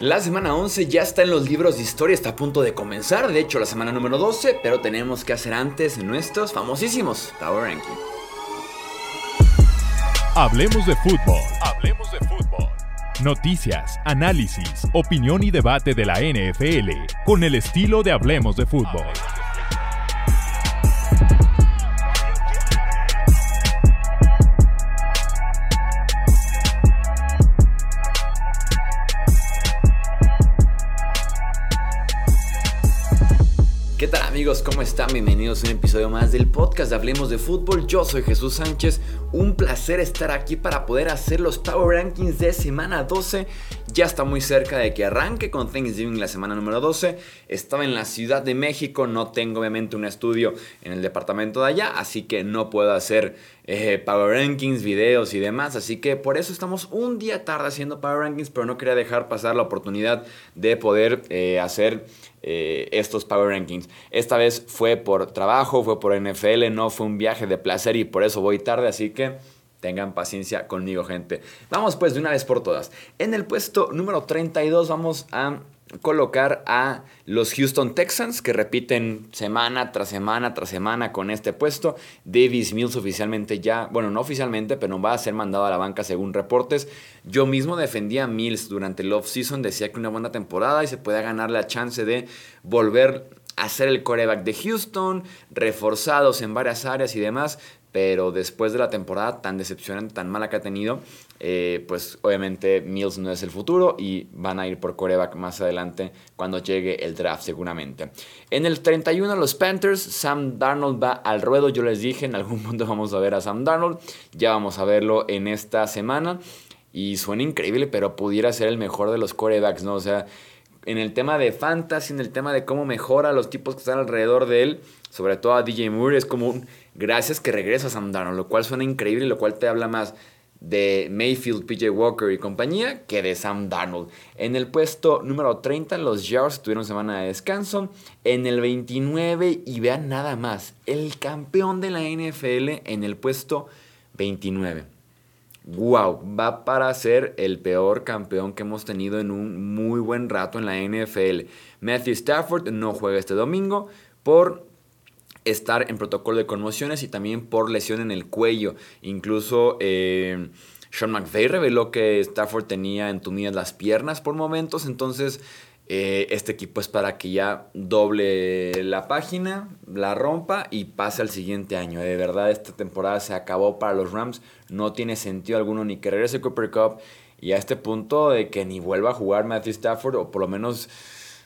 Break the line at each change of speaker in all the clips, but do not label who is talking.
La semana 11 ya está en los libros de historia, está a punto de comenzar, de hecho la semana número 12, pero tenemos que hacer antes nuestros famosísimos Power Ranking.
Hablemos de fútbol. Hablemos de fútbol. Noticias, análisis, opinión y debate de la NFL con el estilo de Hablemos de fútbol.
Amigos? ¿Cómo están? Bienvenidos a un episodio más del podcast de Hablemos de Fútbol. Yo soy Jesús Sánchez. Un placer estar aquí para poder hacer los Power Rankings de semana 12. Ya está muy cerca de que arranque con Thanksgiving la semana número 12. Estaba en la Ciudad de México. No tengo obviamente un estudio en el departamento de allá. Así que no puedo hacer eh, Power Rankings, videos y demás. Así que por eso estamos un día tarde haciendo Power Rankings. Pero no quería dejar pasar la oportunidad de poder eh, hacer eh, estos Power Rankings. Esta vez fue por trabajo, fue por NFL, no fue un viaje de placer y por eso voy tarde, así que tengan paciencia conmigo, gente. Vamos pues de una vez por todas. En el puesto número 32 vamos a colocar a los Houston Texans que repiten semana tras semana tras semana con este puesto. Davis Mills oficialmente ya, bueno, no oficialmente, pero va a ser mandado a la banca según reportes. Yo mismo defendía a Mills durante el off-season, decía que una buena temporada y se puede ganar la chance de volver a ser el coreback de Houston, reforzados en varias áreas y demás, pero después de la temporada tan decepcionante, tan mala que ha tenido, eh, pues obviamente Mills no es el futuro y van a ir por coreback más adelante cuando llegue el draft seguramente. En el 31 los Panthers, Sam Darnold va al ruedo, yo les dije, en algún punto vamos a ver a Sam Darnold, ya vamos a verlo en esta semana y suena increíble, pero pudiera ser el mejor de los corebacks, ¿no? O sea, en el tema de fantasy, en el tema de cómo mejora los tipos que están alrededor de él, sobre todo a DJ Moore, es como un gracias que regresa Sam Darnold, lo cual suena increíble y lo cual te habla más de Mayfield, PJ Walker y compañía que de Sam Darnold. En el puesto número 30 los Jaguars tuvieron semana de descanso. En el 29 y vean nada más, el campeón de la NFL en el puesto 29. Wow, va para ser el peor campeón que hemos tenido en un muy buen rato en la NFL. Matthew Stafford no juega este domingo por estar en protocolo de conmociones y también por lesión en el cuello. Incluso eh, Sean McVay reveló que Stafford tenía entumidas las piernas por momentos, entonces eh, este equipo es para que ya doble la página, la rompa y pase al siguiente año. De verdad, esta temporada se acabó para los Rams. No tiene sentido alguno ni que regrese Cooper Cup y a este punto de que ni vuelva a jugar Matthew Stafford o por lo menos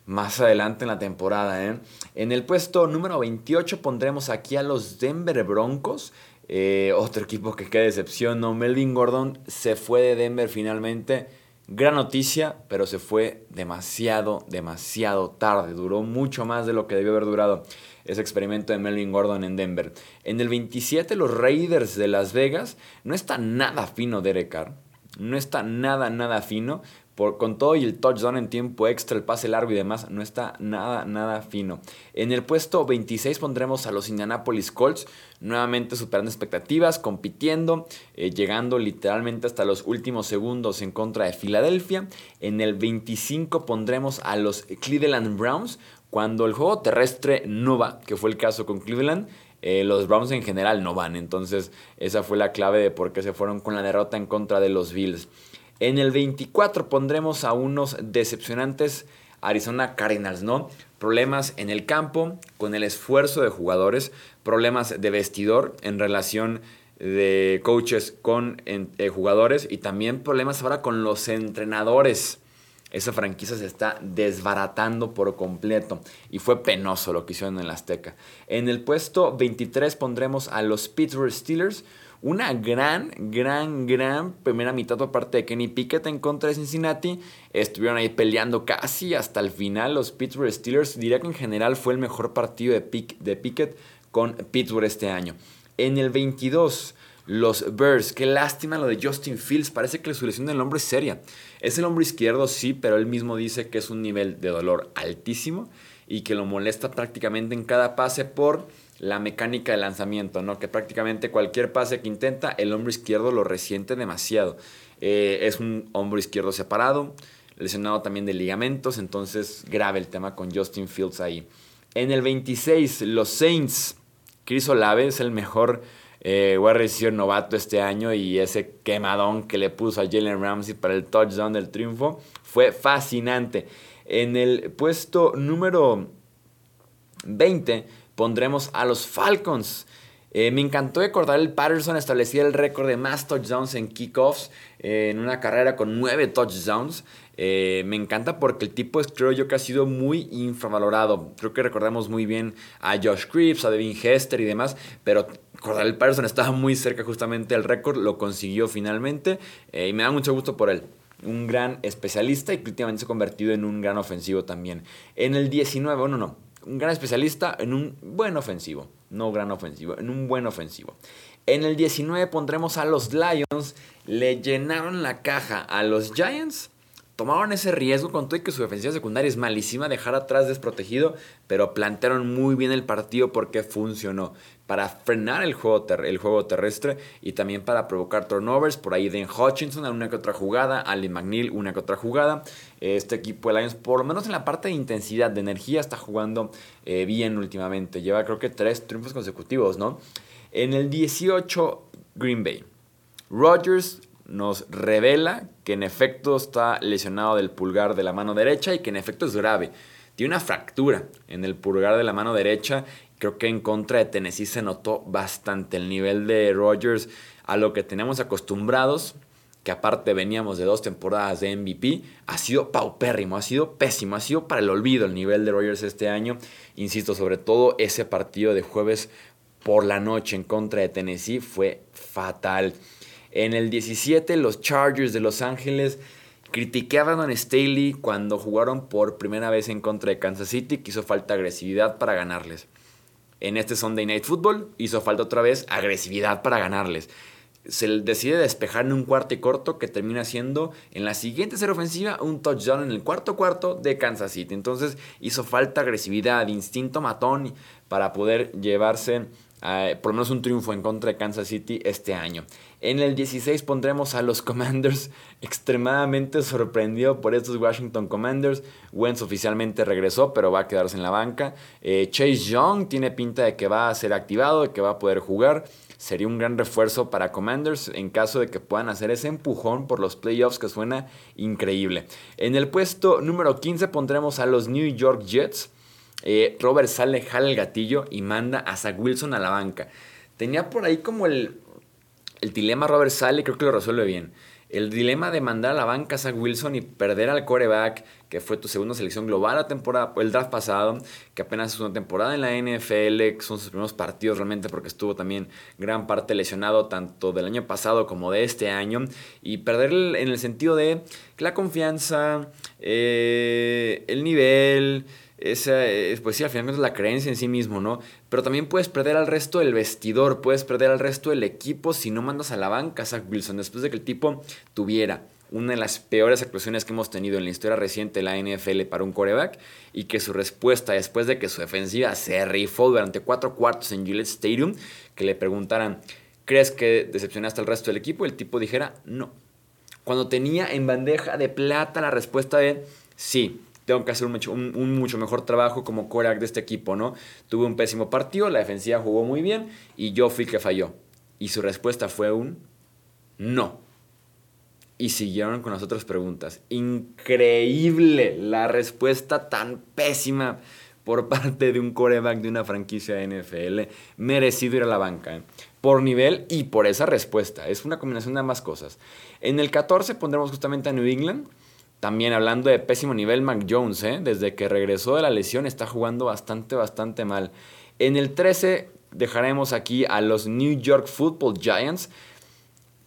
más adelante en la temporada. ¿eh? En el puesto número 28 pondremos aquí a los Denver Broncos. Eh, otro equipo que queda decepción, ¿no? Melvin Gordon se fue de Denver finalmente. Gran noticia, pero se fue demasiado, demasiado tarde. Duró mucho más de lo que debió haber durado ese experimento de Melvin Gordon en Denver. En el 27, los Raiders de Las Vegas. No está nada fino Derek Carr. No está nada, nada fino con todo y el touchdown en tiempo extra, el pase largo y demás, no está nada, nada fino. En el puesto 26 pondremos a los Indianapolis Colts, nuevamente superando expectativas, compitiendo, eh, llegando literalmente hasta los últimos segundos en contra de Filadelfia. En el 25 pondremos a los Cleveland Browns, cuando el juego terrestre no va, que fue el caso con Cleveland. Eh, los Browns en general no van, entonces esa fue la clave de por qué se fueron con la derrota en contra de los Bills. En el 24 pondremos a unos decepcionantes Arizona Cardinals, ¿no? Problemas en el campo, con el esfuerzo de jugadores, problemas de vestidor en relación de coaches con eh, jugadores y también problemas ahora con los entrenadores. Esa franquicia se está desbaratando por completo y fue penoso lo que hicieron en la Azteca. En el puesto 23 pondremos a los Pittsburgh Steelers, una gran, gran, gran primera mitad por parte de Kenny Pickett en contra de Cincinnati. Estuvieron ahí peleando casi hasta el final los Pittsburgh Steelers. Diría que en general fue el mejor partido de, Pickett con Pittsburgh este año. En el 22, los Bears. Qué lástima lo de Justin Fields. Parece que la solución del hombre es seria. Es el hombro izquierdo, sí, pero él mismo dice que es un nivel de dolor altísimo y que lo molesta prácticamente en cada pase por la mecánica de lanzamiento, ¿no? Que prácticamente cualquier pase que intenta, el hombro izquierdo lo resiente demasiado. Eh, es un hombro izquierdo separado, lesionado también de ligamentos, entonces grave el tema con Justin Fields ahí. En el 26, los Saints. Chris Olave es el mejor eh, novato este año y ese quemadón que le puso a Jalen Ramsey para el touchdown del triunfo fue fascinante. En el puesto número 20 pondremos a los Falcons. Eh, me encantó recordar el Patterson establecía el récord de más touchdowns en kickoffs eh, en una carrera con nueve touchdowns. Eh, me encanta porque el tipo es, creo yo, que ha sido muy infravalorado. Creo que recordamos muy bien a Josh Creeps, a Devin Hester y demás, pero el Patterson estaba muy cerca justamente del récord, lo consiguió finalmente y me da mucho gusto por él un gran especialista y últimamente se ha convertido en un gran ofensivo también. En el 19, bueno, no, un gran especialista en un buen ofensivo, no gran ofensivo, en un buen ofensivo. En el 19 pondremos a los Lions, le llenaron la caja a los Giants tomaron ese riesgo con todo y que su defensiva secundaria es malísima, dejar atrás desprotegido, pero plantearon muy bien el partido porque funcionó para frenar el juego, terrestre y también para provocar turnovers. Por ahí Den Hutchinson, una que otra jugada, Ali McNeil, una que otra jugada. Este equipo de Lions, por lo menos en la parte de intensidad, de energía, está jugando eh, bien últimamente. Lleva creo que tres triunfos consecutivos, ¿no? En el 18, Green Bay. Rodgers nos revela que en efecto está lesionado del pulgar de la mano derecha y que en efecto es grave. Tiene una fractura en el pulgar de la mano derecha. Creo que en contra de Tennessee se notó bastante el nivel de Rodgers a lo que tenemos acostumbrados, que aparte veníamos de dos temporadas de MVP, ha sido paupérrimo, ha sido pésimo, ha sido para el olvido el nivel de Rodgers este año. Insisto, sobre todo ese partido de jueves por la noche en contra de Tennessee fue fatal. En el 17, los Chargers de Los Ángeles criticaban a Staley cuando jugaron por primera vez en contra de Kansas City, que hizo falta agresividad para ganarles. En este Sunday Night Football hizo falta otra vez agresividad para ganarles. Se decide despejar en un cuarto y corto que termina siendo en la siguiente serie ofensiva un touchdown en el cuarto cuarto de Kansas City. Entonces hizo falta agresividad, instinto matón para poder llevarse por lo menos un triunfo en contra de Kansas City este año. En el 16 pondremos a los Commanders, extremadamente sorprendido por estos Washington Commanders. Wentz oficialmente regresó, pero va a quedarse en la banca. Eh, Chase Young tiene pinta de que va a ser activado, de que va a poder jugar. Sería un gran refuerzo para Commanders en caso de que puedan hacer ese empujón por los playoffs que suena increíble. En el puesto número 15 pondremos a los New York Jets. Eh, Robert sale, jala el gatillo y manda a Zach Wilson a la banca. Tenía por ahí como el, el dilema Robert Sale, creo que lo resuelve bien. El dilema de mandar a la banca a Zach Wilson y perder al coreback, que fue tu segunda selección global la temporada, el draft pasado, que apenas es una temporada en la NFL, que son sus primeros partidos realmente porque estuvo también gran parte lesionado tanto del año pasado como de este año, y perder en el sentido de la confianza, eh, el nivel, esa, pues sí, al final es la creencia en sí mismo, ¿no? Pero también puedes perder al resto del vestidor, puedes perder al resto del equipo si no mandas a la banca a Zach Wilson, después de que el tipo tuviera una de las peores actuaciones que hemos tenido en la historia reciente de la NFL para un coreback y que su respuesta después de que su defensiva se rifó durante cuatro cuartos en Gillette Stadium, que le preguntaran, ¿crees que decepcionaste al resto del equipo? El tipo dijera, no. Cuando tenía en bandeja de plata la respuesta de, sí, tengo que hacer un mucho, mejor trabajo como coreback de este equipo, ¿no? Tuve un pésimo partido, la defensiva jugó muy bien y yo fui el que falló. Y su respuesta fue un no. Y siguieron con las otras preguntas. Increíble la respuesta tan pésima por parte de un coreback de una franquicia de NFL. Merecido ir a la banca. ¿eh? Por nivel y por esa respuesta. Es una combinación de ambas cosas. En el 14 pondremos justamente a New England también hablando de pésimo nivel, Mac Jones, ¿eh? desde que regresó de la lesión está jugando bastante, bastante mal. En el 13 dejaremos aquí a los New York Football Giants.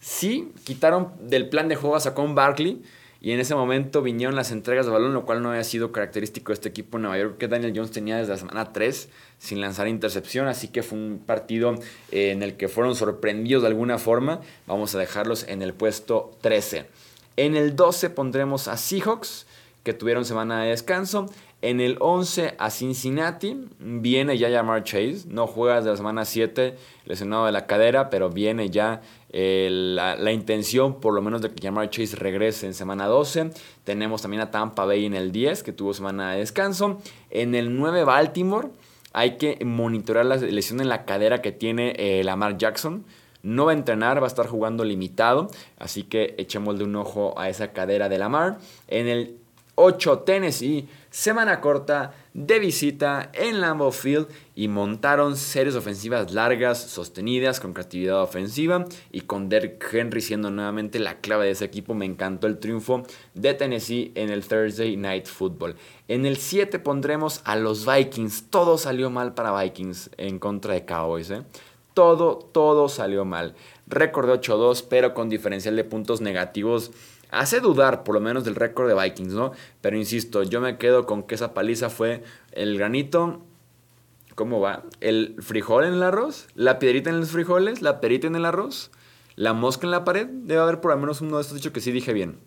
Sí, quitaron del plan de juego a Saquon Barkley y en ese momento vinieron las entregas de balón, lo cual no había sido característico de este equipo en Nueva York que Daniel Jones tenía desde la semana 3 sin lanzar intercepción, así que fue un partido eh, en el que fueron sorprendidos de alguna forma. Vamos a dejarlos en el puesto 13. En el 12 pondremos a Seahawks, que tuvieron semana de descanso. En el 11 a Cincinnati viene ya Jamar Chase. No juega desde la semana 7 lesionado de la cadera, pero viene ya eh, la, intención por lo menos de que Jamar Chase regrese en semana 12. Tenemos también a Tampa Bay en el 10, que tuvo semana de descanso. En el 9 Baltimore hay que monitorear la lesión en la cadera que tiene eh, Lamar Jackson. No va a entrenar, va a estar jugando limitado. Así que echémosle un ojo a esa cadera de Lamar. En el 8 Tennessee, semana corta de visita en Lambeau Field y montaron series ofensivas largas, sostenidas, con creatividad ofensiva y con Derrick Henry siendo nuevamente la clave de ese equipo. Me encantó el triunfo de Tennessee en el Thursday Night Football. En el 7 pondremos a los Vikings. Todo salió mal para Vikings en contra de Cowboys. ¿eh? Todo, todo salió mal. Récord de 8-2, pero con diferencial de puntos negativos hace dudar por lo menos del récord de Vikings, ¿no? Pero insisto, yo me quedo con que esa paliza fue el granito. ¿Cómo va? ¿El frijol en el arroz? ¿La piedrita en los frijoles? ¿La perita en el arroz? ¿La mosca en la pared? Debe haber por lo menos uno de estos dicho que sí dije bien.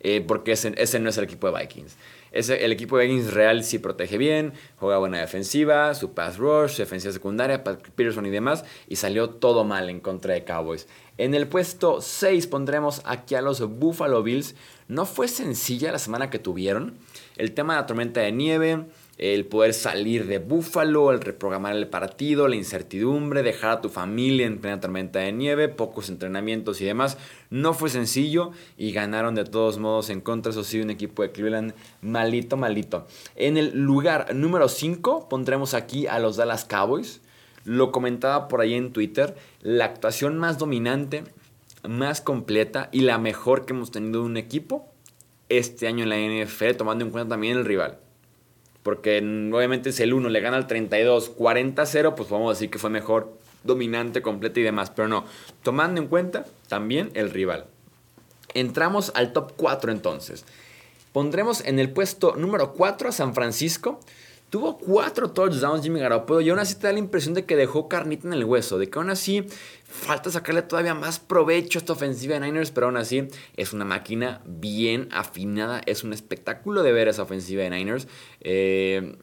Eh, porque ese, ese no es el equipo de Vikings el equipo de Vikings real sí protege bien, juega buena defensiva, su pass rush, defensiva secundaria, Peterson y demás, y salió todo mal en contra de Cowboys. En el puesto 6 pondremos aquí a los Buffalo Bills. No fue sencilla la semana que tuvieron. El tema de la tormenta de nieve, el poder salir de Búfalo, el reprogramar el partido, la incertidumbre, dejar a tu familia en plena tormenta de nieve, pocos entrenamientos y demás. No fue sencillo y ganaron de todos modos en contra, eso sí, un equipo de Cleveland malito, malito. En el lugar número 5 pondremos aquí a los Dallas Cowboys. Lo comentaba por ahí en Twitter, la actuación más dominante, más completa y la mejor que hemos tenido de un equipo este año en la NFL, tomando en cuenta también el rival. Porque obviamente si el 1 le gana al 32, 40-0, pues vamos a decir que fue mejor, dominante, completa y demás. Pero no, tomando en cuenta también el rival. Entramos al top 4 entonces. Pondremos en el puesto número 4 a San Francisco. Tuvo cuatro touchdowns Jimmy Garoppolo y aún así te da la impresión de que dejó carnita en el hueso, de que aún así falta sacarle todavía más provecho a esta ofensiva de Niners, pero aún así es una máquina bien afinada, es un espectáculo de ver esa ofensiva de Niners. Eh,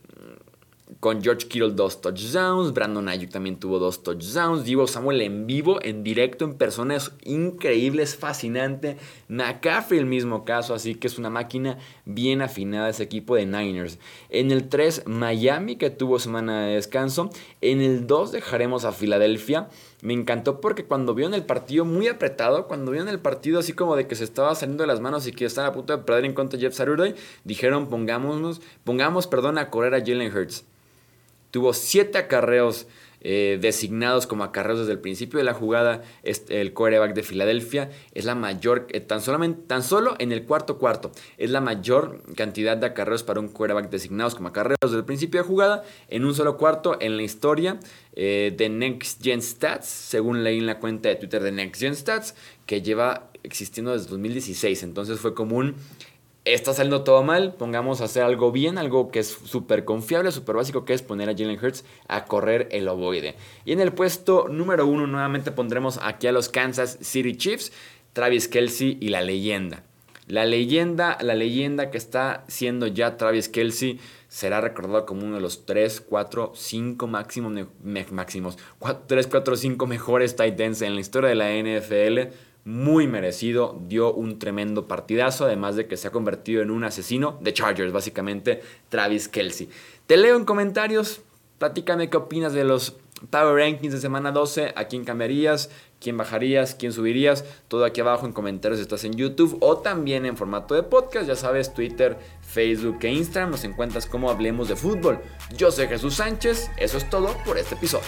con George Kittle dos touchdowns, Brandon Ayuk también tuvo dos touchdowns, Divo Samuel en vivo, en directo, en persona, es increíble, es fascinante. McCaffrey el mismo caso, así que es una máquina bien afinada ese equipo de Niners. En el 3, Miami, que tuvo semana de descanso. En el 2 dejaremos a Filadelfia. Me encantó porque cuando vieron el partido muy apretado, cuando vieron el partido así como de que se estaba saliendo de las manos y que estaban a punto de perder en contra de Jeff Saturday, dijeron pongámonos, pongamos perdón a correr a Jalen Hurts. Tuvo siete acarreos eh, designados como acarreos desde el principio de la jugada. el quarterback de Filadelfia es la mayor, eh, tan, solamente, tan solo en el cuarto cuarto, es la mayor cantidad de acarreos para un quarterback designados como acarreos desde el principio de jugada en un solo cuarto en la historia eh, de Next Gen Stats, según leí en la cuenta de Twitter de Next Gen Stats, que lleva existiendo desde 2016. Entonces fue como un está saliendo todo mal, pongamos a hacer algo bien, algo que es súper confiable, súper básico, que es poner a Jalen Hurts a correr el ovoide. Y en el puesto número uno nuevamente pondremos aquí a los Kansas City Chiefs, Travis Kelsey y la leyenda. La leyenda, la leyenda que está siendo ya Travis Kelsey será recordado como uno de los 3, 4, 5 máximos, máximos 3, 4, 5 mejores tight ends en la historia de la NFL muy merecido, dio un tremendo partidazo, además de que se ha convertido en un asesino de Chargers, básicamente Travis Kelsey. Te leo en comentarios, platícame qué opinas de los Power Rankings de semana 12, a quién cambiarías, quién bajarías, quién subirías, todo aquí abajo en comentarios estás en YouTube o también en formato de podcast, ya sabes, Twitter, Facebook e Instagram, nos encuentras como Hablemos de Fútbol. Yo soy Jesús Sánchez, eso es todo por este episodio.